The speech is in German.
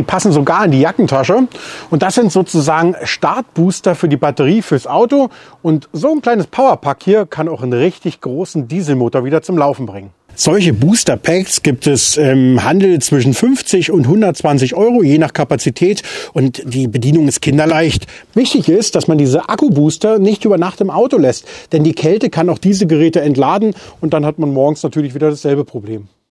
Die passen sogar in die Jackentasche. Und das sind sozusagen Startbooster für die Batterie fürs Auto. Und so ein kleines Powerpack hier kann auch einen richtig großen Dieselmotor wieder zum Laufen bringen. Solche Booster Packs gibt es im Handel zwischen 50 und 120 Euro, je nach Kapazität. Und die Bedienung ist kinderleicht. Wichtig ist, dass man diese Akkubooster nicht über Nacht im Auto lässt. Denn die Kälte kann auch diese Geräte entladen und dann hat man morgens natürlich wieder dasselbe Problem.